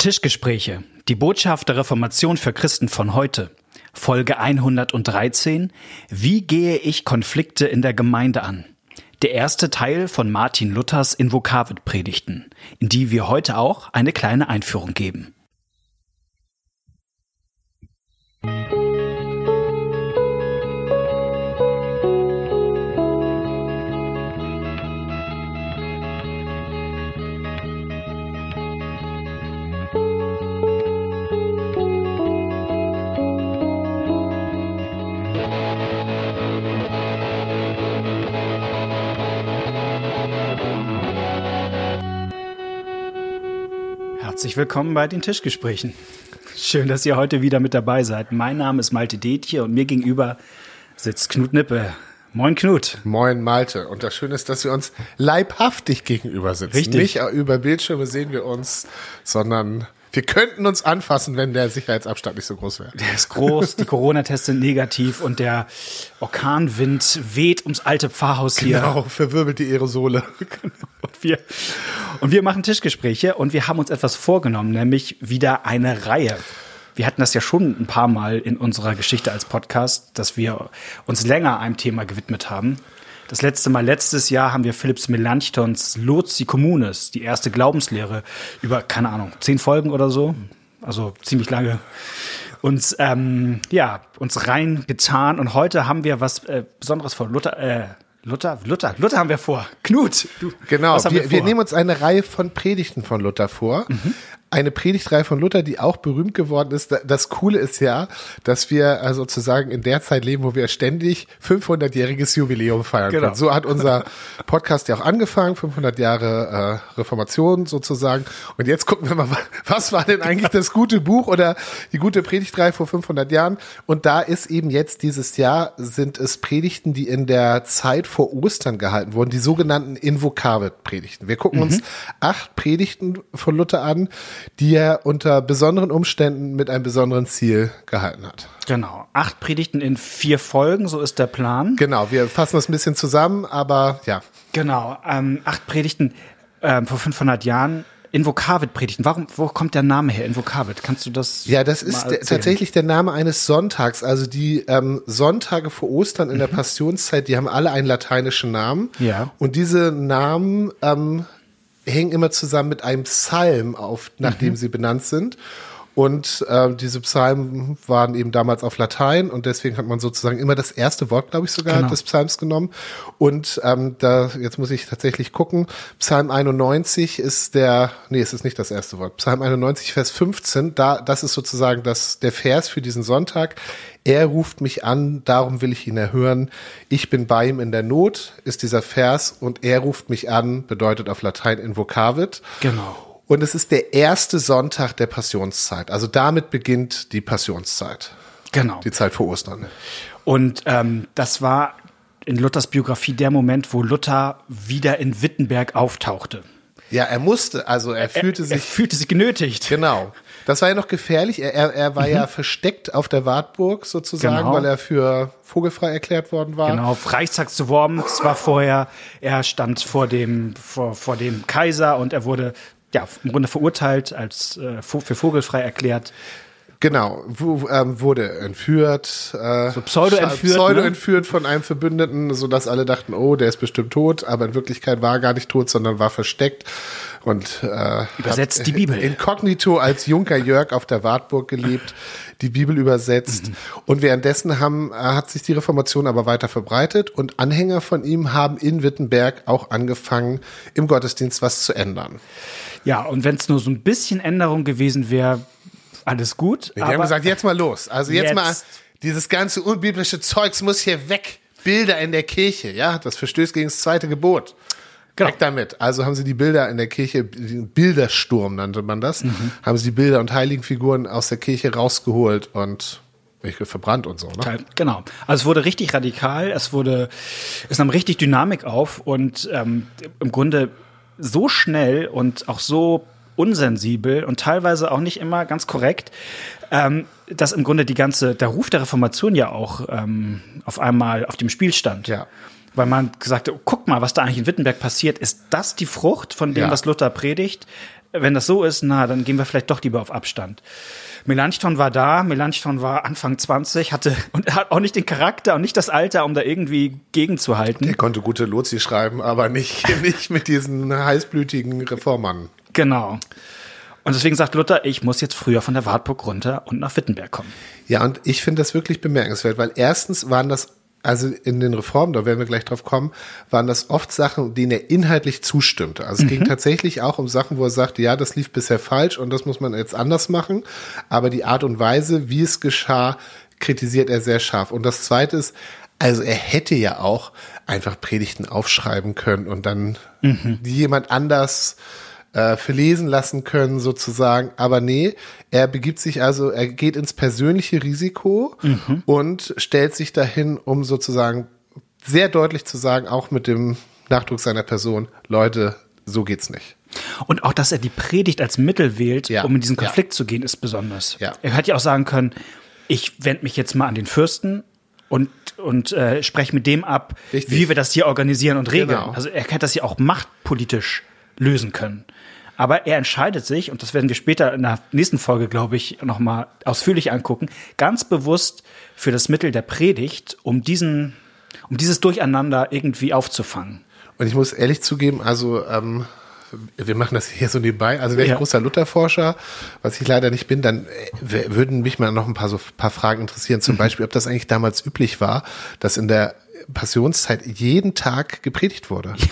Tischgespräche. Die Botschaft der Reformation für Christen von heute. Folge 113. Wie gehe ich Konflikte in der Gemeinde an? Der erste Teil von Martin Luthers Invokavit Predigten, in die wir heute auch eine kleine Einführung geben. Herzlich willkommen bei den Tischgesprächen. Schön, dass ihr heute wieder mit dabei seid. Mein Name ist Malte Detje und mir gegenüber sitzt Knut Nippe. Moin Knut. Moin Malte. Und das Schöne ist, dass wir uns leibhaftig gegenüber sitzen. Richtig. Nicht über Bildschirme sehen wir uns, sondern wir könnten uns anfassen, wenn der Sicherheitsabstand nicht so groß wäre. Der ist groß, die Corona-Tests sind negativ und der Orkanwind weht ums alte Pfarrhaus hier. Genau, verwirbelt die Aerosole. Und wir, und wir machen Tischgespräche und wir haben uns etwas vorgenommen, nämlich wieder eine Reihe. Wir hatten das ja schon ein paar Mal in unserer Geschichte als Podcast, dass wir uns länger einem Thema gewidmet haben. Das letzte Mal, letztes Jahr, haben wir Philipps Melanchthons Lozi Communis, die erste Glaubenslehre, über, keine Ahnung, zehn Folgen oder so, also ziemlich lange, uns, ähm, ja, uns reingetan. Und heute haben wir was äh, Besonderes vor. Luther, äh, Luther, Luther, Luther haben wir vor. Knut, du, Genau, wir, wir, wir, nehmen uns eine Reihe von Predigten von Luther vor. Eine Predigtreihe von Luther, die auch berühmt geworden ist. Da- Das Coole ist ja, dass wir äh, sozusagen in der Zeit leben, wo wir ständig 500-jähriges Jubiläum feiern Genau. können. So hat unser Podcast ja auch angefangen, 500 Jahre äh, Reformation sozusagen. Und jetzt gucken wir mal, was war denn eigentlich das gute Buch oder die gute Predigtreihe vor 500 Jahren? Und da ist eben jetzt dieses Jahr sind es Predigten, die in der Zeit vor Ostern gehalten wurden, die sogenannten Invokavit-Predigten. Wir gucken uns acht Predigten von Luther an, die er unter besonderen Umständen mit einem besonderen Ziel gehalten hat. Genau. Acht Predigten in vier Folgen, so ist der Plan. Genau, wir fassen das ein bisschen zusammen, aber ja. Genau. Ähm, acht Predigten ähm, vor 500 Jahren. Invokavit-Predigten. Warum, wo kommt der Name her? Invokavit. Kannst du das? Ja, das ist der, tatsächlich der Name eines Sonntags. Also die ähm, Sonntage vor Ostern in der Passionszeit, die haben alle einen lateinischen Namen. Ja. Und diese Namen ähm, hängen immer zusammen mit einem Psalm auf, nach dem sie benannt sind. Und ähm, diese Psalmen waren eben damals auf Latein und deswegen hat man sozusagen immer das erste Wort, glaube ich, sogar Genau. des Psalms genommen. Und ähm, da, jetzt muss ich tatsächlich gucken, Psalm 91 ist der, nee, es ist nicht das erste Wort. Psalm 91, Vers 15, da, das ist sozusagen das, der Vers für diesen Sonntag. Er ruft mich an, darum will ich ihn erhören. Ich bin bei ihm in der Not, ist dieser Vers. Und er ruft mich an, bedeutet auf Latein invocavit. Genau. Und es ist der erste Sonntag der Passionszeit. Also damit beginnt die Passionszeit. Genau. Die Zeit vor Ostern. Und ähm, das war in Luthers Biografie der Moment, wo Luther wieder in Wittenberg auftauchte. Ja, er musste, also er fühlte er sich. fühlte sich genötigt. Genau. Das war ja noch gefährlich. Er, er, er war ja versteckt auf der Wartburg sozusagen, Genau. weil er für vogelfrei erklärt worden war. Genau, auf Reichstag zu Worms war vorher, er stand vor dem, vor, vor dem Kaiser und er wurde ja im Grunde verurteilt, als äh, für vogelfrei erklärt. Genau, ähm, wurde entführt, äh, So pseudo-entführt, pseudo ne? entführt von einem Verbündeten, so dass alle dachten, oh, der ist bestimmt tot, aber in Wirklichkeit war er gar nicht tot, sondern war versteckt und äh, Übersetzt die Bibel. inkognito als Junker Jörg auf der Wartburg gelebt, die Bibel übersetzt Mhm. und währenddessen haben, äh, hat sich die Reformation aber weiter verbreitet und Anhänger von ihm haben in Wittenberg auch angefangen, im Gottesdienst was zu ändern. Ja, und wenn es nur so ein bisschen Änderung gewesen wäre, alles gut. Die haben gesagt, jetzt mal los. Also jetzt, Jetzt. mal, dieses ganze unbiblische Zeugs muss hier weg. Bilder in der Kirche, ja, das verstößt gegen das zweite Gebot. Genau. Weg damit. Also haben sie die Bilder in der Kirche, Bildersturm nannte man das, haben sie die Bilder und Heiligenfiguren aus der Kirche rausgeholt und verbrannt und so, ne? Genau. Also es wurde richtig radikal, es wurde, es nahm richtig Dynamik auf und ähm, im Grunde so schnell und auch so unsensibel und teilweise auch nicht immer ganz korrekt, ähm, dass im Grunde die ganze, der Ruf der Reformation ja auch ähm, auf einmal auf dem Spiel stand. Ja. Weil man gesagt hat, oh, guck mal, was da eigentlich in Wittenberg passiert. Ist das die Frucht von dem, Ja. was Luther predigt? Wenn das so ist, na, dann gehen wir vielleicht doch lieber auf Abstand. Melanchthon war da, Melanchthon war Anfang 20, hatte und er hat auch nicht den Charakter und nicht das Alter, um da irgendwie gegenzuhalten. Er konnte gute Lozi schreiben, aber nicht, nicht mit diesen heißblütigen Reformern. Genau. Und deswegen sagt Luther, ich muss jetzt früher von der Wartburg runter und nach Wittenberg kommen. Ja, und ich finde das wirklich bemerkenswert, weil erstens waren das also in den Reformen, da werden wir gleich drauf kommen, waren das oft Sachen, denen er inhaltlich zustimmte. Also es ging tatsächlich auch um Sachen, wo er sagte, ja, das lief bisher falsch und das muss man jetzt anders machen. Aber die Art und Weise, wie es geschah, kritisiert er sehr scharf. Und das Zweite ist, also er hätte ja auch einfach Predigten aufschreiben können und dann die jemand anders äh, verlesen lassen können sozusagen. Aber nee, er begibt sich also, er geht ins persönliche Risiko und stellt sich dahin, um sozusagen sehr deutlich zu sagen, auch mit dem Nachdruck seiner Person, Leute, so geht's nicht. Und auch, dass er die Predigt als Mittel wählt, Ja, um in diesen ja. Konflikt zu gehen, ist besonders. Ja. Er hätte ja auch sagen können, ich wende mich jetzt mal an den Fürsten und, und äh, spreche mit dem ab, Richtig. wie wir das hier organisieren und regeln. Genau. Also er hätte das ja auch machtpolitisch lösen können. Aber er entscheidet sich, und das werden wir später in der nächsten Folge, glaube ich, nochmal ausführlich angucken, ganz bewusst für das Mittel der Predigt, um diesen, um dieses Durcheinander irgendwie aufzufangen. Und ich muss ehrlich zugeben, also ähm, wir machen das hier so nebenbei. Also wäre ich Ja. großer Lutherforscher, was ich leider nicht bin, dann äh, würden mich mal noch ein paar so paar Fragen interessieren. Mhm. Zum Beispiel, ob das eigentlich damals üblich war, dass in der Passionszeit jeden Tag gepredigt wurde. Und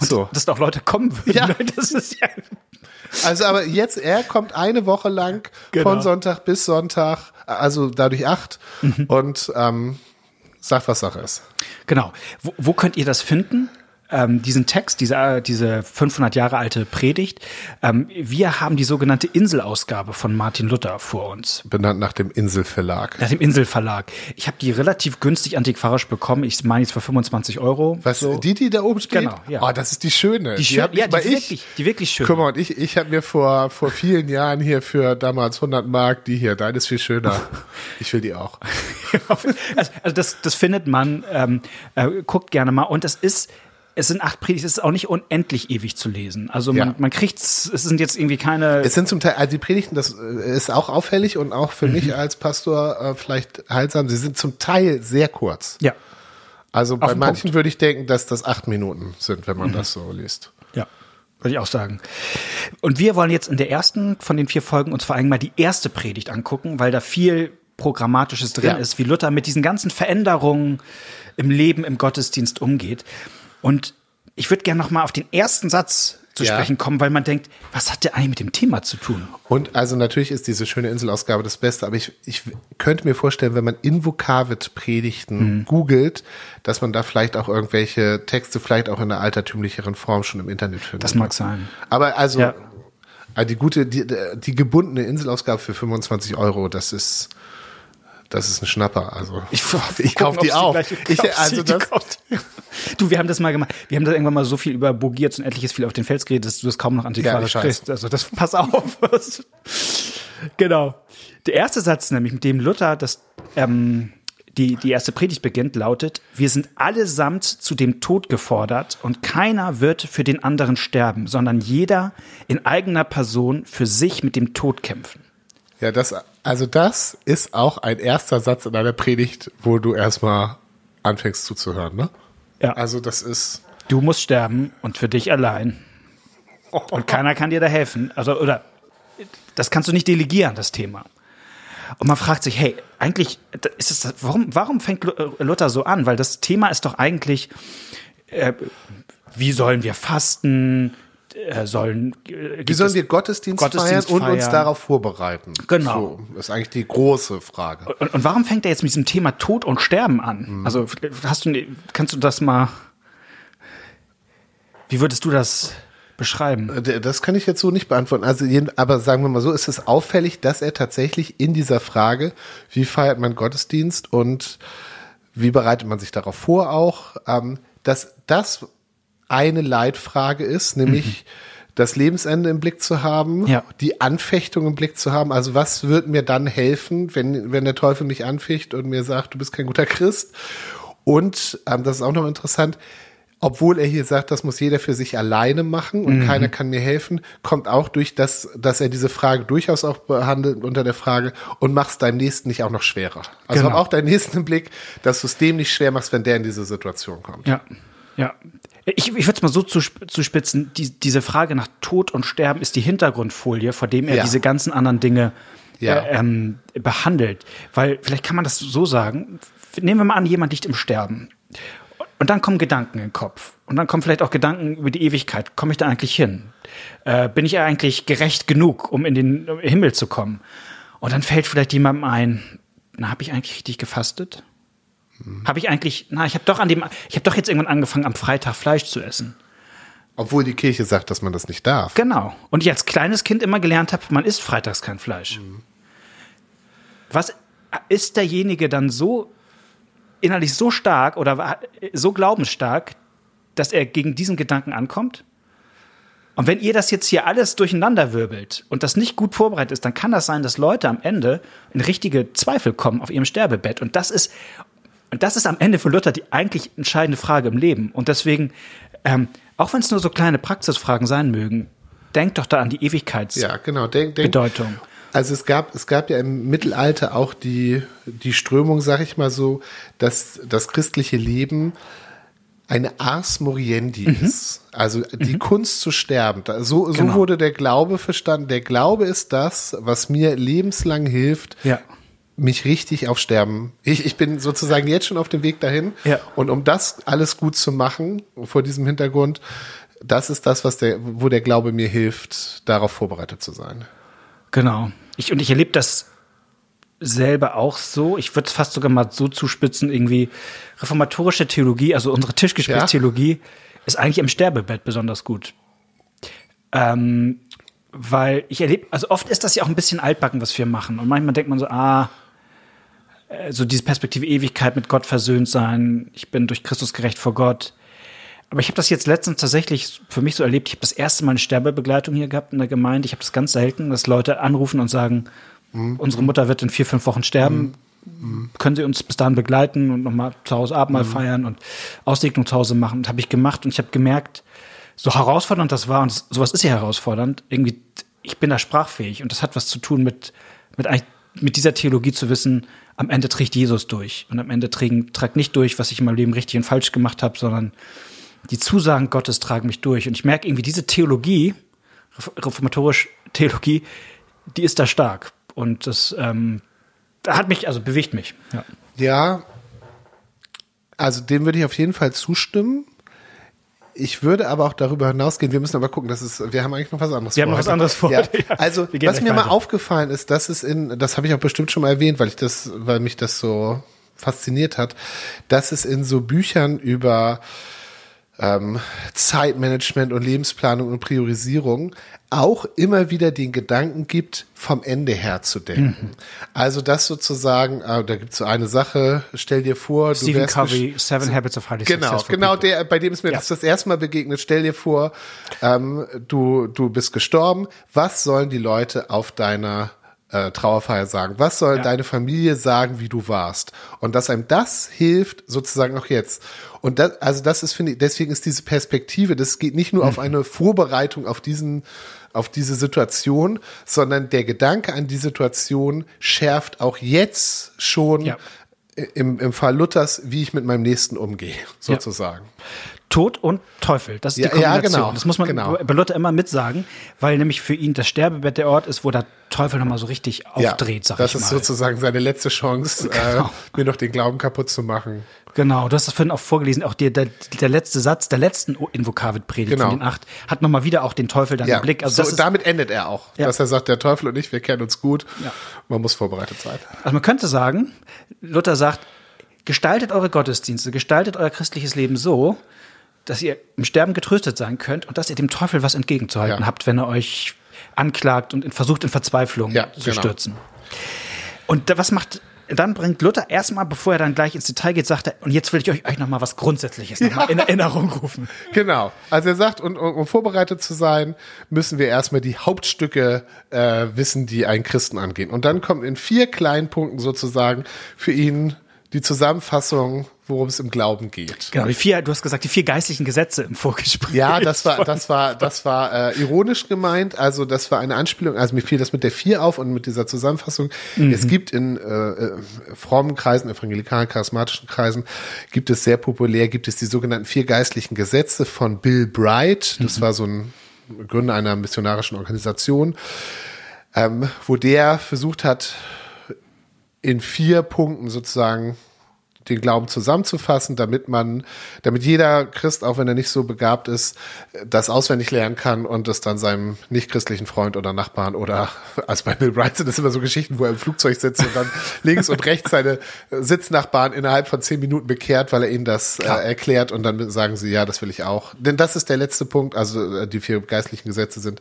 So. dass doch Leute kommen würden. Ja. Das ist ja Also aber jetzt, er kommt eine Woche lang Genau. von Sonntag bis Sonntag, also dadurch acht Mhm. und ähm, sagt, was Sache ist. Genau. Wo, wo könnt ihr das finden? Ähm, diesen Text, diese, äh, diese 500 Jahre alte Predigt. Ähm, wir haben die sogenannte Inselausgabe von Martin Luther vor uns. Benannt nach dem Inselverlag. Nach dem Inselverlag. Ich habe die relativ günstig antiquarisch bekommen. Ich meine jetzt für 25 Euro. Was, so. die, die da oben steht? Genau, ja. Oh, das ist die schöne. Die schön- hab ja, die ich. wirklich- die wirklich schöne. Guck mal, und ich, ich habe mir vor, vor vielen Jahren hier für damals 100 Mark die hier, deine ist viel schöner. Ich will die auch. also, also das, das findet man. Ähm, äh, guckt gerne mal. Und das ist. Es sind acht Predigten, es ist auch nicht unendlich ewig zu lesen. Also man, Ja. man kriegt's, es sind jetzt irgendwie keine. Es sind zum Teil, also die Predigten, das äh, ist auch auffällig und auch für Mhm. mich als Pastor äh, vielleicht heilsam. Sie sind zum Teil sehr kurz. ja. Also bei manchen Punkt. würde ich denken, dass das acht Minuten sind, wenn man das so liest. Ja, würde ich auch sagen. Und wir wollen jetzt in der ersten von den vier Folgen uns vor allem mal die erste Predigt angucken, weil da viel Programmatisches drin Ja. ist, wie Luther mit diesen ganzen Veränderungen im Leben, im Gottesdienst umgeht. Und ich würde gerne noch mal auf den ersten Satz zu Ja. sprechen kommen, weil man denkt, was hat der eigentlich mit dem Thema zu tun? Und also natürlich ist diese schöne Inselausgabe das Beste, aber ich, ich könnte mir vorstellen, wenn man Invokavit-Predigten Mhm. googelt, dass man da vielleicht auch irgendwelche Texte vielleicht auch in einer altertümlicheren Form schon im Internet findet. Das mag sein. Aber also Ja. äh, die gute, die, die gebundene Inselausgabe für 25 Euro, das ist das ist ein Schnapper. Also ich, ich kaufe die auch. Ich, also das, du, wir haben das mal gemacht. Wir haben da irgendwann mal so viel über Bogiert und etliches viel auf den Fels geredet, dass du das kaum noch antiquarisch Ja, kriegst. Also das pass auf. genau. Der erste Satz, nämlich mit dem Luther das ähm, die, die erste Predigt beginnt, lautet, wir sind allesamt zu dem Tod gefordert und keiner wird für den anderen sterben, sondern jeder in eigener Person für sich mit dem Tod kämpfen. ja, das, also das ist auch ein erster Satz in einer Predigt, wo du erstmal anfängst zuzuhören, ne? Ja. Also das ist, Du musst sterben und für dich allein. Und keiner kann dir da helfen. Also, oder das kannst du nicht delegieren, das Thema. Und man fragt sich, hey, eigentlich ist es, warum, warum fängt äh, Luther so an? Weil das Thema ist doch eigentlich, äh, wie sollen wir fasten? Äh, sollen, äh, Wie sollen wir Gottesdienst, Gottesdienst feiern und uns feiern? darauf vorbereiten? Genau. So, ist eigentlich die große Frage. und, und warum fängt er jetzt mit diesem Thema Tod und Sterben an? Also hast du, kannst du das mal? Wie würdest du das beschreiben? Äh, Das kann ich jetzt so nicht beantworten. Also, aber sagen wir mal so, ist es auffällig, dass er tatsächlich in dieser Frage, wie feiert man Gottesdienst und wie bereitet man sich darauf vor auch, ähm, dass das eine Leitfrage ist, nämlich das Lebensende im Blick zu haben, Ja. die Anfechtung im Blick zu haben. Also was wird mir dann helfen, wenn, wenn der Teufel mich anficht und mir sagt, du bist kein guter Christ? Und ähm, das ist auch noch interessant, obwohl er hier sagt, das muss jeder für sich alleine machen und mhm. keiner kann mir helfen, kommt auch durch das, dass er diese Frage durchaus auch behandelt unter der Frage und machst deinem Nächsten nicht auch noch schwerer. Also genau. hab auch deinen Nächsten im Blick, dass du es dem nicht schwer machst, wenn der in diese Situation kommt. Ja, ja. Ich, ich würde es mal so zu, zu spitzen, die, diese Frage nach Tod und Sterben ist die Hintergrundfolie, vor dem er ja. diese ganzen anderen Dinge ja. äh, ähm, behandelt. Weil vielleicht kann man das so sagen, nehmen wir mal an, jemand liegt im Sterben und dann kommen Gedanken in den Kopf. Und dann kommen vielleicht auch Gedanken über die Ewigkeit. Komme ich da eigentlich hin? Äh, bin ich eigentlich gerecht genug, um in den Himmel zu kommen? Und dann fällt vielleicht jemandem ein, na, habe ich eigentlich richtig gefastet? Habe ich eigentlich, na, ich habe doch an dem, ich habe doch jetzt irgendwann angefangen, am Freitag Fleisch zu essen. Obwohl die Kirche sagt, dass man das nicht darf. Genau. Und ich als kleines Kind immer gelernt habe, man isst freitags kein Fleisch. Mhm. Was ist derjenige dann so innerlich so stark oder so glaubensstark, dass er gegen diesen Gedanken ankommt? Und wenn ihr das jetzt hier alles durcheinander wirbelt und das nicht gut vorbereitet ist, dann kann das sein, dass Leute am Ende in richtige Zweifel kommen auf ihrem Sterbebett. Und das ist, und das ist am Ende für Luther die eigentlich entscheidende Frage im Leben. Und deswegen, ähm, auch wenn es nur so kleine Praxisfragen sein mögen, denkt doch da an die Ewigkeitsbedeutung. Ja, genau. Denk, denk, also es gab, es gab ja im Mittelalter auch die, die Strömung, sag ich mal so, dass das christliche Leben eine Ars Moriendi mhm. ist. Also die mhm. Kunst zu sterben. So, so genau. wurde der Glaube verstanden. Der Glaube ist das, was mir lebenslang hilft, ja. Mich richtig auf Sterben. Ich, ich bin sozusagen jetzt schon auf dem Weg dahin. Ja. Und um das alles gut zu machen, vor diesem Hintergrund, das ist das, was der, wo der Glaube mir hilft, darauf vorbereitet zu sein. Genau. Ich, und ich erlebe das selber auch so. Ich würde es fast sogar mal so zuspitzen, irgendwie reformatorische Theologie, also unsere Tischgesprächstheologie, ja. ist eigentlich im Sterbebett besonders gut. Ähm, weil ich erlebe, also oft ist das ja auch ein bisschen altbacken, was wir machen. Und manchmal denkt man so, ah, so diese Perspektive Ewigkeit mit Gott versöhnt sein, ich bin durch Christus gerecht vor Gott. Aber ich habe das jetzt letztens tatsächlich für mich so erlebt. Ich habe das erste Mal eine Sterbebegleitung hier gehabt in der Gemeinde. Ich habe das ganz selten, dass Leute anrufen und sagen, mhm. unsere Mutter wird in vier, fünf Wochen sterben. Mhm. Können Sie uns bis dahin begleiten und nochmal zu Hause Abendmahl mhm. feiern und Aussegnung zu Hause machen? Und habe ich gemacht und ich habe gemerkt, so herausfordernd das war, und das, sowas ist ja herausfordernd, irgendwie, ich bin da sprachfähig und das hat was zu tun mit, mit, mit dieser Theologie zu wissen, am Ende trägt Jesus durch und am Ende trägt, nicht durch, was ich in meinem Leben richtig und falsch gemacht habe, sondern die Zusagen Gottes tragen mich durch. Und ich merke irgendwie, diese Theologie, reformatorische Theologie, die ist da stark. Und das ähm, hat mich, also bewegt mich. Ja. ja, also dem würde ich auf jeden Fall zustimmen. Ich würde aber auch darüber hinausgehen. Wir müssen aber gucken, das ist, wir haben eigentlich noch was anderes wir vor. Wir haben noch was anderes vor. Ja. Also, was mir weiter. mal aufgefallen ist, dass es in, das habe ich auch bestimmt schon mal erwähnt, weil ich das, weil mich das so fasziniert hat, dass es in so Büchern über ähm, Zeitmanagement und Lebensplanung und Priorisierung auch immer wieder den Gedanken gibt, vom Ende her zu denken. Mhm. Also das sozusagen, äh, da gibt es so eine Sache, stell dir vor, Stephen du wärst Covey, Seven so, Habits of Highly Genau, genau der, bei dem es mir ja. das, das erste Mal begegnet. Stell dir vor, ähm, du, du bist gestorben. Was sollen die Leute auf deiner äh, Trauerfeier sagen? Was soll ja. deine Familie sagen, wie du warst? Und dass einem das hilft, sozusagen auch jetzt. Und das, also das ist, finde ich, deswegen ist diese Perspektive, das geht nicht nur mhm. auf eine Vorbereitung auf diesen, auf diese Situation, sondern der Gedanke an die Situation schärft auch jetzt schon ja. im, im Fall Luthers, wie ich mit meinem Nächsten umgehe, sozusagen. Ja. Tod und Teufel. Das ist ja, die Kombination. Ja, genau. Das muss man genau. bei Luther immer mitsagen, weil nämlich für ihn das Sterbebett der Ort ist, wo der Teufel nochmal so richtig aufdreht, sag ich mal. Das ist sozusagen seine letzte Chance, äh, genau. äh, mir noch den Glauben kaputt zu machen. Genau, du hast das vorhin auch vorgelesen, auch der, der, der letzte Satz der letzten Invokavit-Predigt genau. von den acht hat nochmal wieder auch den Teufel dann ja. im Blick. Also so, ist, damit endet er auch, ja. dass er sagt, der Teufel und ich, wir kennen uns gut, ja. man muss vorbereitet sein. Also man könnte sagen, Luther sagt, gestaltet eure Gottesdienste, gestaltet euer christliches Leben so, dass ihr im Sterben getröstet sein könnt und dass ihr dem Teufel was entgegenzuhalten ja. habt, wenn er euch anklagt und versucht in Verzweiflung ja, zu genau. stürzen. Und was macht dann bringt Luther erstmal, bevor er dann gleich ins Detail geht, sagt er, und jetzt will ich euch, euch nochmal was Grundsätzliches ja. in Erinnerung rufen. Genau. Also er sagt, um, um vorbereitet zu sein, müssen wir erstmal die Hauptstücke äh, wissen, die einen Christen angehen. Und dann kommt in vier kleinen Punkten sozusagen für ihn die Zusammenfassung worum es im Glauben geht. Genau, die vier, du hast gesagt, die vier geistlichen Gesetze im Vorgespräch. Ja, das war, das war, das war äh, ironisch gemeint. Also das war eine Anspielung. Also mir fiel das mit der vier auf und mit dieser Zusammenfassung. Mhm. Es gibt in äh, äh, frommen Kreisen, evangelikalen, charismatischen Kreisen, gibt es sehr populär, gibt es die sogenannten vier geistlichen Gesetze von Bill Bright. Das Mhm. war so ein Gründer einer missionarischen Organisation, ähm, wo der versucht hat, in vier Punkten sozusagen den Glauben zusammenzufassen, damit man, damit jeder Christ, auch wenn er nicht so begabt ist, das auswendig lernen kann und es dann seinem nichtchristlichen Freund oder Nachbarn oder, also bei Bill Bright sind das immer so Geschichten, wo er im Flugzeug sitzt und dann links und rechts seine Sitznachbarn innerhalb von zehn Minuten bekehrt, weil er ihnen das äh, erklärt und dann sagen sie, ja, das will ich auch. Denn das ist der letzte Punkt, also äh, die vier geistlichen Gesetze sind,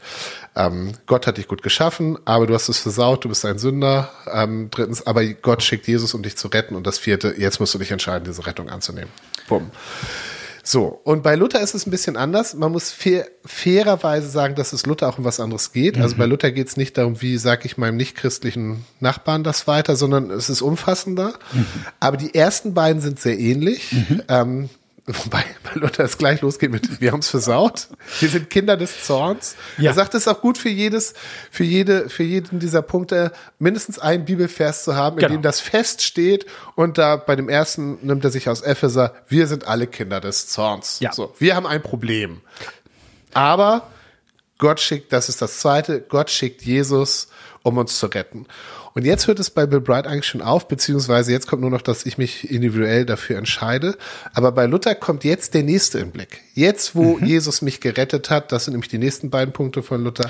ähm, Gott hat dich gut geschaffen, aber du hast es versaut, du bist ein Sünder. Ähm, drittens, aber Gott schickt Jesus, um dich zu retten. Und das vierte, jetzt musst du dich entscheiden, diese Rettung anzunehmen. Bumm. So, und bei Luther ist es ein bisschen anders. Man muss fair, fairerweise sagen, dass es Luther auch um was anderes geht. Also bei Luther geht es nicht darum, wie sage ich meinem nichtchristlichen Nachbarn das weiter, sondern es ist umfassender. Aber die ersten beiden sind sehr ähnlich. Ähm, Wobei bei Luther es gleich losgeht mit, wir haben es versaut. Wir sind Kinder des Zorns. Ja. Er sagt es ist auch gut für jedes, für jede, für jeden dieser Punkte mindestens einen Bibelvers zu haben, in Genau. dem das feststeht. Und da bei dem ersten nimmt er sich aus Epheser, wir sind alle Kinder des Zorns. Ja. So, wir haben ein Problem. Aber Gott schickt, das ist das zweite, Gott schickt Jesus, um uns zu retten. Und jetzt hört es bei Bill Bright eigentlich schon auf, beziehungsweise jetzt kommt nur noch, dass ich mich individuell dafür entscheide. Aber bei Luther kommt jetzt der nächste im Blick. Jetzt, wo Jesus mich gerettet hat, das sind nämlich die nächsten beiden Punkte von Luther.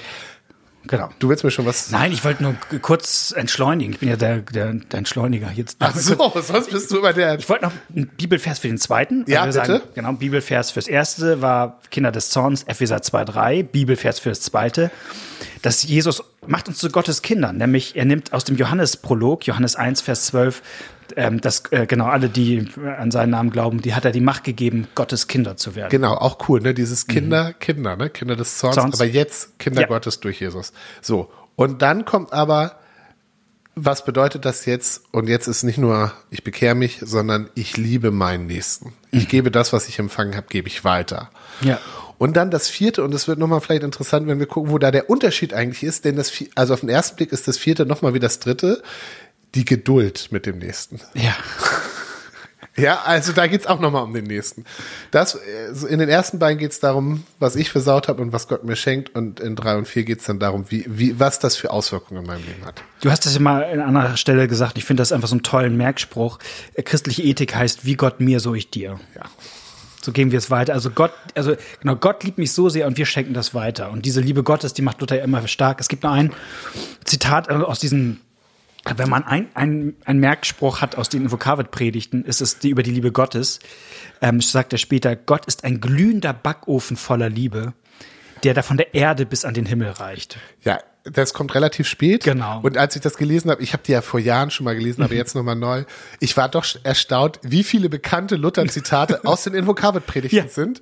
Genau. Du willst mir schon was Nein, ich wollte nur kurz entschleunigen. Ich bin ja der, der, der Entschleuniger jetzt. Ach so, sonst bist du immer der. Ich wollte noch einen Bibelvers für den zweiten. Ja, Also wir bitte. Sagen, genau, Bibelvers fürs erste war Kinder des Zorns, Epheser 2,3. Bibelvers fürs zweite. Dass Jesus macht uns zu Gottes Kindern, nämlich er nimmt aus dem Johannesprolog, Johannes 1, Vers 12, ähm, dass äh, genau alle, die an seinen Namen glauben, die hat er die Macht gegeben, Gottes Kinder zu werden. Genau, auch cool, ne? Dieses Kinder, Kinder, ne? Kinder des Zorns, Zorns. aber jetzt Kinder Ja. Gottes durch Jesus. So. Und dann kommt aber, was bedeutet das jetzt? Und jetzt ist nicht nur, ich bekehre mich, sondern ich liebe meinen Nächsten. Ich gebe das, was ich empfangen habe, gebe ich weiter. Ja. Und dann das vierte, und es wird nochmal vielleicht interessant, wenn wir gucken, wo da der Unterschied eigentlich ist, denn das, also auf den ersten Blick ist das vierte nochmal wie das dritte, die Geduld mit dem Nächsten. Ja. Ja, also da geht's auch nochmal um den nächsten. Das, äh, in den ersten beiden geht's darum, was ich versaut habe und was Gott mir schenkt. Und in drei und vier geht's dann darum, wie, wie, was das für Auswirkungen in meinem Leben hat. Du hast das ja mal an anderer Stelle gesagt. Ich finde das einfach so einen tollen Merkspruch. Äh, Christliche Ethik heißt, wie Gott mir, so ich dir. Ja. So gehen wir es weiter. Also Gott, also genau, Gott liebt mich so sehr und wir schenken das weiter. Und diese Liebe Gottes, die macht Luther ja immer stark. Es gibt noch ein Zitat äh, aus diesen, wenn man ein, ein, ein Merkspruch hat aus den Vokavit-Predigten, ist es die über die Liebe Gottes. Ähm, sagt er später, Gott ist ein glühender Backofen voller Liebe, der da von der Erde bis an den Himmel reicht. Ja, das kommt relativ spät. Genau. Und als ich das gelesen habe, ich habe die ja vor Jahren schon mal gelesen, aber jetzt nochmal neu, ich war doch erstaunt, wie viele bekannte Luther-Zitate aus den Invokavit-Predigten Ja. sind.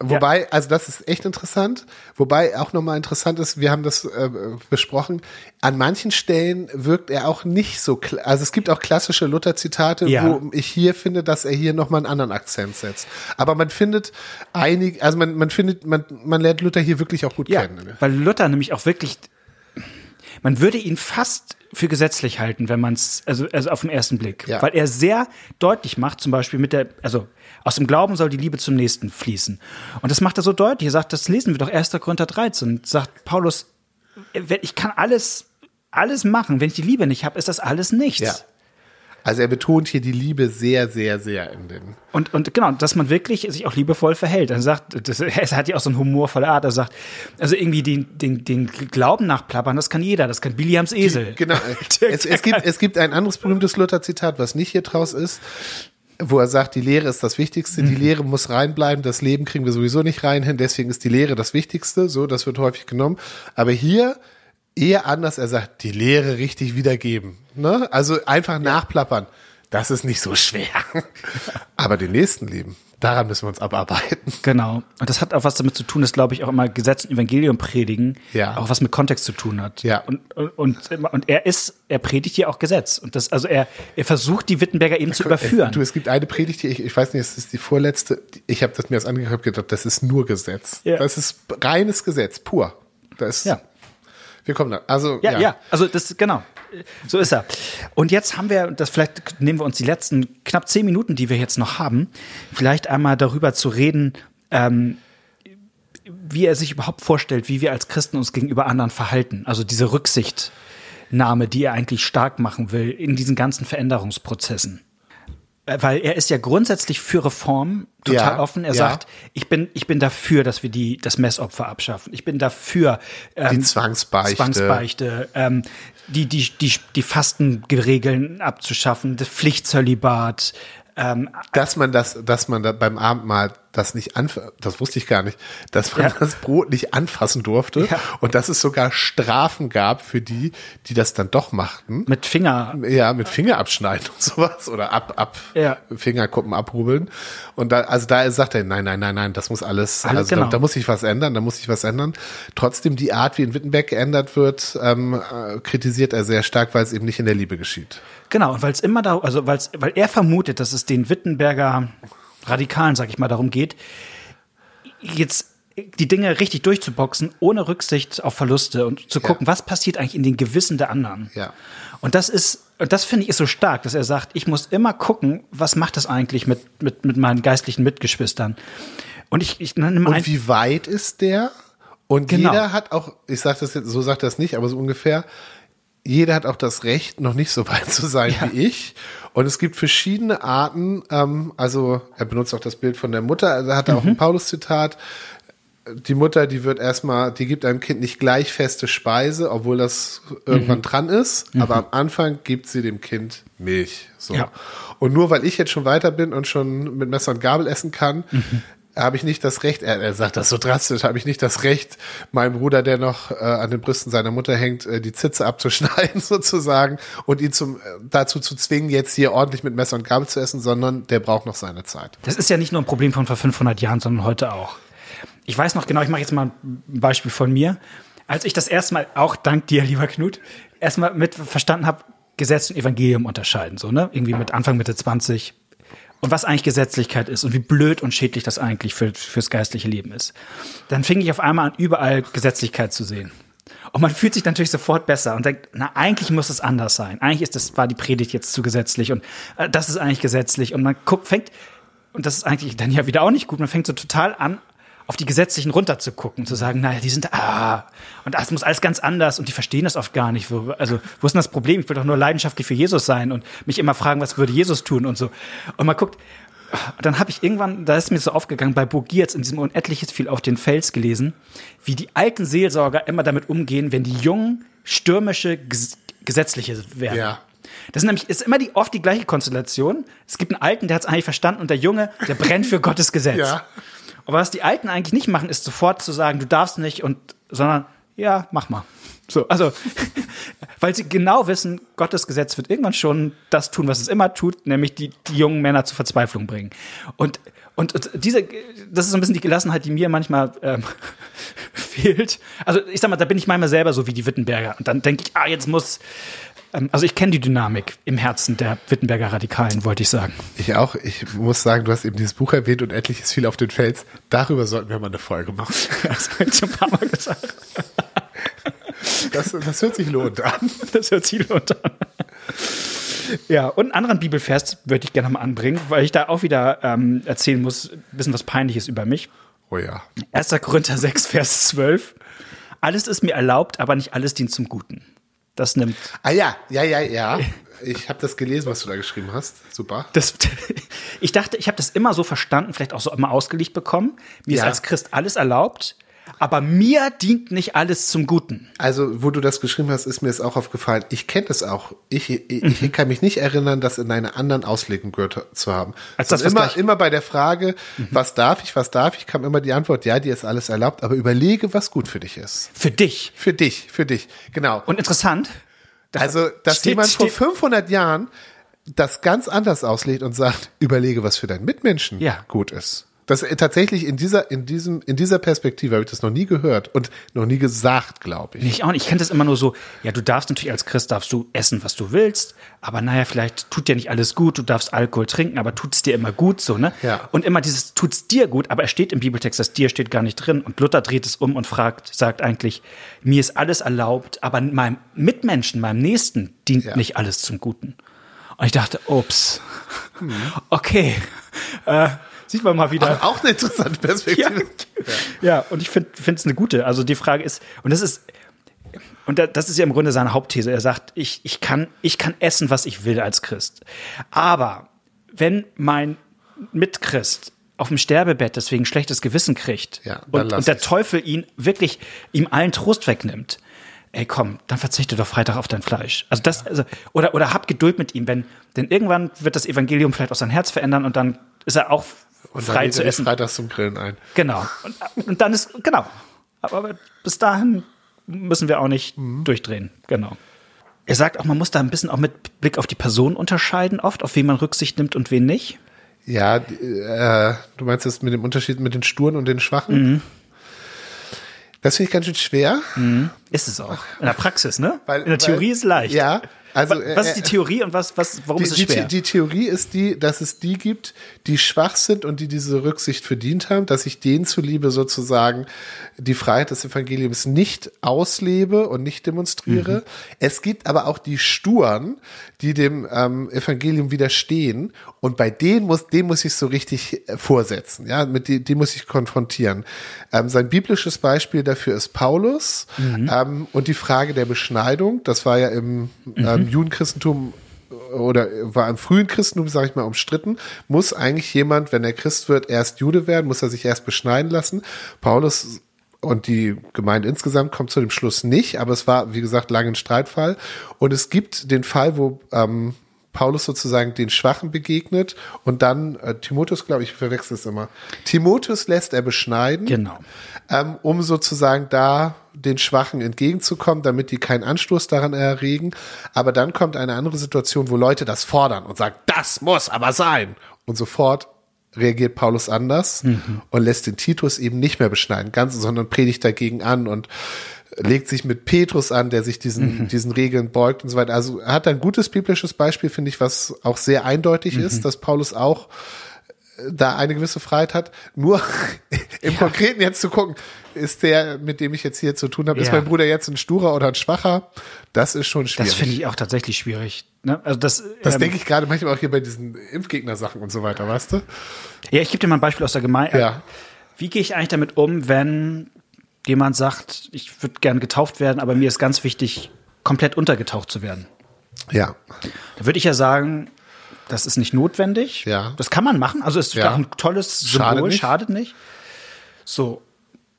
Wobei, also das ist echt interessant. Wobei auch nochmal interessant ist, wir haben das äh, besprochen, an manchen Stellen wirkt er auch nicht so, also es gibt auch klassische Luther-Zitate, Ja. wo ich hier finde, dass er hier nochmal einen anderen Akzent setzt. Aber man findet einig, also man, man findet, man, man lernt Luther hier wirklich auch gut Ja, kennen. weil Luther nämlich auch wirklich, man würde ihn fast für gesetzlich halten, wenn man es, also, also auf den ersten Blick, Ja. weil er sehr deutlich macht, zum Beispiel mit der, also aus dem Glauben soll die Liebe zum Nächsten fließen. Und das macht er so deutlich. Er sagt, das lesen wir doch 1. Korinther 13. Sagt Paulus, ich kann alles, alles machen. Wenn ich die Liebe nicht habe, ist das alles nichts. Ja. Also er betont hier die Liebe sehr, sehr, sehr in den. Und, und genau, dass man wirklich sich auch liebevoll verhält. Er sagt, das, er hat ja auch so eine humorvolle Art. Er sagt, also irgendwie den, den, den Glauben nachplappern, das kann jeder. Das kann Biliams Esel. Genau. Der- es, es, gibt, es gibt ein anderes berühmtes Luther-Zitat, was nicht hier draus ist, wo er sagt, die Lehre ist das Wichtigste, die Lehre muss reinbleiben, das Leben kriegen wir sowieso nicht rein hin, deswegen ist die Lehre das Wichtigste, so, das wird häufig genommen. Aber hier eher anders, er sagt, die Lehre richtig wiedergeben. Ne? Also einfach nachplappern. Das ist nicht so schwer. Aber den nächsten lieben, daran müssen wir uns abarbeiten. Genau. Und das hat auch was damit zu tun, dass, glaube ich, auch immer Gesetz und Evangelium predigen, Ja. auch was mit Kontext zu tun hat. Ja. Und, und, und, er ist, er predigt hier auch Gesetz. Und das, also er, er versucht, die Wittenberger eben zu überführen. Es, du, es gibt eine Predigt, die ich, ich weiß nicht, es ist die vorletzte. Ich habe das mir das angehört, gedacht, das ist nur Gesetz. Ja. Das ist reines Gesetz, pur. Da ist, Ja. Wir kommen da. Also Ja, ja, also das genau. So ist er. Und jetzt haben wir, das vielleicht nehmen wir uns die letzten knapp zehn Minuten, die wir jetzt noch haben, vielleicht einmal darüber zu reden, ähm, wie er sich überhaupt vorstellt, wie wir als Christen uns gegenüber anderen verhalten. Also diese Rücksichtnahme, die er eigentlich stark machen will in diesen ganzen Veränderungsprozessen. Äh, Weil er ist ja grundsätzlich für Reform total Ja, offen. Er ja. sagt, ich bin, ich bin dafür, dass wir die, das Messopfer abschaffen. Ich bin dafür, ähm, Die Zwangsbeichte. Zwangsbeichte, ähm, die, die, die, die Fastenregeln abzuschaffen, das Pflichtzölibat, ähm, Dass man das, dass man da beim Abendmahl das nicht anf das wusste ich gar nicht, dass man Ja. das Brot nicht anfassen durfte Ja. und dass es sogar Strafen gab für die, die das dann doch machten. mit Finger. Ja, mit Finger abschneiden und sowas oder ab, ab, Ja. Fingerkuppen abrubbeln. Und da, also da sagt er, nein, nein, nein, nein, das muss alles, Alles, also genau. da, da muss sich was ändern, da muss sich was ändern. Trotzdem die Art, wie in Wittenberg geändert wird, ähm, äh, kritisiert er sehr stark, weil es eben nicht in der Liebe geschieht. Genau, und weil es immer da, also weil's, weil er vermutet, dass es den Wittenberger Radikalen, sag ich mal, darum geht, jetzt die Dinge richtig durchzuboxen, ohne Rücksicht auf Verluste und zu gucken, was passiert eigentlich in den Gewissen der anderen. Ja. Und das ist, und das finde ich ist so stark, dass er sagt, ich muss immer gucken, was macht das eigentlich mit, mit, mit meinen geistlichen Mitgeschwistern. Und ich, ich nenne mal Und wie weit ist der? Und Genau. jeder hat auch, ich sage das jetzt, so sagt er es nicht, aber so ungefähr, jeder hat auch das Recht, noch nicht so weit zu sein Ja. wie ich. Und es gibt verschiedene Arten, ähm, also er benutzt auch das Bild von der Mutter, da hat er auch Mhm. ein Paulus-Zitat. Die Mutter, die wird erstmal, die gibt einem Kind nicht gleich feste Speise, obwohl das Mhm. irgendwann dran ist. Aber am Anfang gibt sie dem Kind Milch. So. Ja. Und nur weil ich jetzt schon weiter bin und schon mit Messer und Gabel essen kann, Mhm. Habe ich nicht das Recht, er, er sagt das so drastisch, habe ich nicht das Recht, meinem Bruder, der noch äh, an den Brüsten seiner Mutter hängt, äh, die Zitze abzuschneiden sozusagen und ihn zum, äh, dazu zu zwingen, jetzt hier ordentlich mit Messer und Gabel zu essen, sondern der braucht noch seine Zeit. Das ist ja nicht nur ein Problem von vor 500 Jahren, sondern heute auch. Ich weiß noch genau, ich mache jetzt mal ein Beispiel von mir. Als ich das erste Mal, auch dank dir, lieber Knut, erstmal mit verstanden habe, Gesetz und Evangelium unterscheiden, so, ne? Irgendwie mit Anfang, Mitte 20. Und was eigentlich Gesetzlichkeit ist und wie blöd und schädlich das eigentlich für, fürs geistliche Leben ist. Dann fing ich auf einmal an, überall Gesetzlichkeit zu sehen. Und man fühlt sich natürlich sofort besser und denkt, na, eigentlich muss es anders sein. Eigentlich ist das, war die Predigt jetzt zu gesetzlich und äh, das ist eigentlich gesetzlich. Und man guckt, fängt, und das ist eigentlich dann ja wieder auch nicht gut, man fängt so total an, auf die Gesetzlichen runter zu gucken, zu sagen, naja, die sind, ah, und das muss alles ganz anders und die verstehen das oft gar nicht. Also, wo ist denn das Problem? Ich will doch nur leidenschaftlich für Jesus sein und mich immer fragen, was würde Jesus tun und so. Und man guckt, und dann habe ich irgendwann, da ist mir so aufgegangen, bei Burgiertz in diesem Unendliches viel auf den Fels gelesen, wie die alten Seelsorger immer damit umgehen, wenn die jungen, stürmische, ges Gesetzliche werden. Ja. Das ist nämlich ist immer die, oft die gleiche Konstellation. Es gibt einen Alten, der hat es eigentlich verstanden und der Junge, der brennt für Gottes Gesetz. Ja. Aber was die Alten eigentlich nicht machen, ist sofort zu sagen, du darfst nicht und, sondern, ja, mach mal. So, also, weil sie genau wissen, Gottes Gesetz wird irgendwann schon das tun, was es immer tut, nämlich die, die jungen Männer zur Verzweiflung bringen. Und, und, und diese, das ist so ein bisschen die Gelassenheit, die mir manchmal ähm, fehlt. Also, ich sag mal, da bin ich manchmal selber so wie die Wittenberger. Und dann denke ich, ah, jetzt muss, also ich kenne die Dynamik im Herzen der Wittenberger Radikalen, wollte ich sagen. Ich auch, ich muss sagen, du hast eben dieses Buch erwähnt und endlich ist viel auf den Fels. Darüber sollten wir mal eine Folge machen. Das habe ich schon ein paar Mal gesagt. Das, das hört sich lohnt an. Das hört sich lohnt an. Ja, und einen anderen Bibelvers würde ich gerne mal anbringen, weil ich da auch wieder ähm, erzählen muss, ein bisschen was Peinliches über mich. Oh ja. 1. Korinther 6, Vers 12. Alles ist mir erlaubt, aber nicht alles dient zum Guten. Das nimmt. Ah ja, ja, ja, ja. Ich habe das gelesen, was du da geschrieben hast. Super. Das, ich dachte, ich habe das immer so verstanden, vielleicht auch so immer ausgelegt bekommen. Mir ist Ja. als Christ alles erlaubt, aber mir dient nicht alles zum Guten. Also, wo du das geschrieben hast, ist mir es auch aufgefallen. Ich kenne das auch. Ich, ich, Mhm. kann mich nicht erinnern, das in einer anderen Auslegung gehört zu haben. Als Sondern das, immer, gleich- Mhm. immer bei der Frage, was darf ich, was darf ich, kam immer die Antwort, ja, dir ist alles erlaubt, aber überlege, was gut für dich ist. Für dich. Für dich, für dich, genau. Und interessant. da Also, dass steht- jemand vor steht- 500 Jahren das ganz anders auslegt und sagt, überlege, was für deinen Mitmenschen Ja. gut ist. Das äh, tatsächlich in dieser, in diesem, in dieser Perspektive habe ich das noch nie gehört und noch nie gesagt, glaube ich. Ich auch nicht. Ich kenne das immer nur so, ja, du darfst natürlich als Christ darfst du essen, was du willst, aber naja, vielleicht tut dir nicht alles gut, du darfst Alkohol trinken, aber tut's dir immer gut, so, ne? Ja. Und immer dieses tut's dir gut, aber es steht im Bibeltext, das dir steht gar nicht drin. Und Luther dreht es um und fragt, sagt eigentlich, mir ist alles erlaubt, aber meinem Mitmenschen, meinem Nächsten dient Ja. nicht alles zum Guten. Und ich dachte, ups, okay, äh, sieht man mal wieder. Auch eine interessante Perspektive. Ja, und ich finde es eine gute. Also die Frage ist, und das ist, und da- das ist ja im Grunde seine Hauptthese. Er sagt, ich, ich, kann, ich kann essen, was ich will als Christ. Aber wenn mein Mitchrist auf dem Sterbebett deswegen schlechtes Gewissen kriegt Ja, und, und der ich's. Teufel ihn wirklich ihm allen Trost wegnimmt, ey komm, dann verzichte doch Freitag auf dein Fleisch. Also das, also, oder, oder hab Geduld mit ihm, wenn, denn irgendwann wird das Evangelium vielleicht auch sein Herz verändern und dann ist er auch Und dann frei zu essen. freitags zum Grillen ein. Genau. Und, und dann ist, genau. Aber bis dahin müssen wir auch nicht durchdrehen. Genau. Er sagt auch, man muss da ein bisschen auch mit Blick auf die Person unterscheiden, oft, auf wen man Rücksicht nimmt und wen nicht. Ja, äh, du meinst das mit dem Unterschied mit den Sturen und den Schwachen? Mhm. Das finde ich ganz schön schwer. Ist es auch. In der Praxis, ne? Weil- In der Theorie weil- ist leicht. Ja, also Wa- was äh, ist die Theorie und was, was, warum Die, ist es die, schwer? die Theorie ist die, dass es die gibt, die schwach sind und die diese Rücksicht verdient haben, dass ich denen zuliebe sozusagen die Freiheit des Evangeliums nicht auslebe und nicht demonstriere. Es gibt aber auch die Sturen, die dem ähm, Evangelium widerstehen und bei denen muss, dem muss ich so richtig äh, vorsetzen, ja, mit die, die muss ich konfrontieren. Ähm, sein biblisches Beispiel dafür ist Paulus ähm, und die Frage der Beschneidung. Das war ja im ähm, Judenchristentum oder war im frühen Christentum, sage ich mal, umstritten, muss eigentlich jemand, wenn er Christ wird, erst Jude werden, muss er sich erst beschneiden lassen. Paulus und die Gemeinde insgesamt kommt zu dem Schluss nicht, aber es war, wie gesagt, lange ein Streitfall. Und es gibt den Fall, wo ähm, Paulus sozusagen den Schwachen begegnet und dann äh, Timotheus, glaube ich, verwechsel es immer. Timotheus lässt er beschneiden Genau. ähm, um sozusagen da den Schwachen entgegenzukommen, damit die keinen Anstoß daran erregen. Aber dann kommt eine andere Situation, wo Leute das fordern und sagen, das muss aber sein. Und sofort reagiert Paulus anders und lässt den Titus eben nicht mehr beschneiden, ganz, sondern predigt dagegen an und legt sich mit Petrus an, der sich diesen, diesen Regeln beugt und so weiter. Also er hat ein gutes biblisches Beispiel, finde ich, was auch sehr eindeutig ist, dass Paulus auch da eine gewisse Freiheit hat. Nur im Konkreten jetzt zu gucken, ist der, mit dem ich jetzt hier zu tun habe, ist Ja. mein Bruder jetzt ein Sturer oder ein Schwacher? Das ist schon Das schwierig. finde ich auch tatsächlich schwierig. Ne? Also das, das ähm, denke ich gerade manchmal auch hier bei diesen Impfgegner-Sachen und so weiter, weißt du? Ja, ich gebe dir mal ein Beispiel aus der Gemeinde. Ja. Wie gehe ich eigentlich damit um, wenn jemand sagt, ich würde gern getauft werden, aber mir ist ganz wichtig, komplett untergetaucht zu werden? Ja. Da würde ich ja sagen, das ist nicht notwendig. Ja. Das kann man machen. Also es ist Ja. auch ein tolles Symbol, Schadet nicht. schadet nicht. So.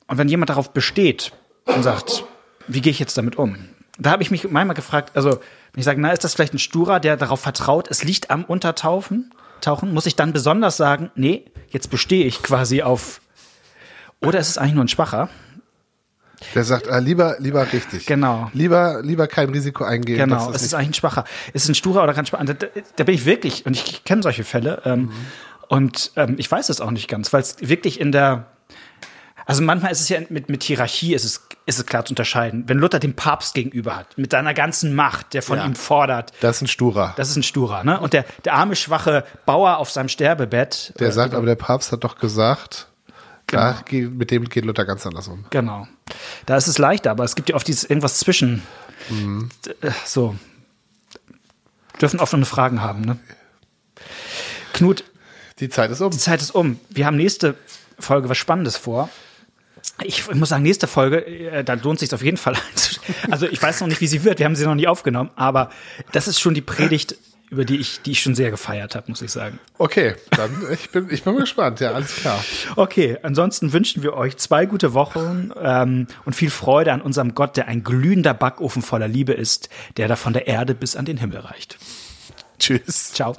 Und wenn jemand darauf besteht und sagt, wie gehe ich jetzt damit um? Da habe ich mich manchmal gefragt, also wenn ich sage, na, ist das vielleicht ein Sturer, der darauf vertraut, es liegt am Untertauchen, tauchen, muss ich dann besonders sagen, nee, jetzt bestehe ich quasi auf, oder ist es eigentlich nur ein Schwacher? Der sagt, äh, lieber, lieber richtig. Genau. Lieber, lieber kein Risiko eingehen. Genau, das es ist eigentlich ein Schwacher. Ist es ein Sturer oder kein Schwacher? Da, da, bin ich wirklich, und ich kenne solche Fälle, ähm, und ähm, ich weiß es auch nicht ganz, weil es wirklich in der, also manchmal ist es ja mit, mit Hierarchie ist es, ist es klar zu unterscheiden. Wenn Luther den Papst gegenüber hat, mit seiner ganzen Macht, der von Ja. ihm fordert, das ist ein Sturer. das ist ein Sturer, ne? Und der, der arme, schwache Bauer auf seinem Sterbebett, der äh, sagt, aber der Papst hat doch gesagt, Genau. da mit dem geht Luther ganz anders um. genau. Da ist es leichter, aber es gibt ja oft dieses irgendwas zwischen, Mhm. so. Dürfen offene Fragen haben, ne? Knut, Die Zeit ist um. Die Zeit ist um. Wir haben nächste Folge was Spannendes vor. Ich, ich muss sagen, nächste Folge, äh, da lohnt sich auf jeden Fall. Also ich weiß noch nicht, wie sie wird. Wir haben sie noch nie aufgenommen, aber das ist schon die Predigt, über die ich, die ich schon sehr gefeiert habe, muss ich sagen. Okay, dann ich bin, ich bin mal gespannt. Ja, alles klar. Okay, ansonsten wünschen wir euch zwei gute Wochen ähm, und viel Freude an unserem Gott, der ein glühender Backofen voller Liebe ist, der da von der Erde bis an den Himmel reicht. Tschüss. Ciao.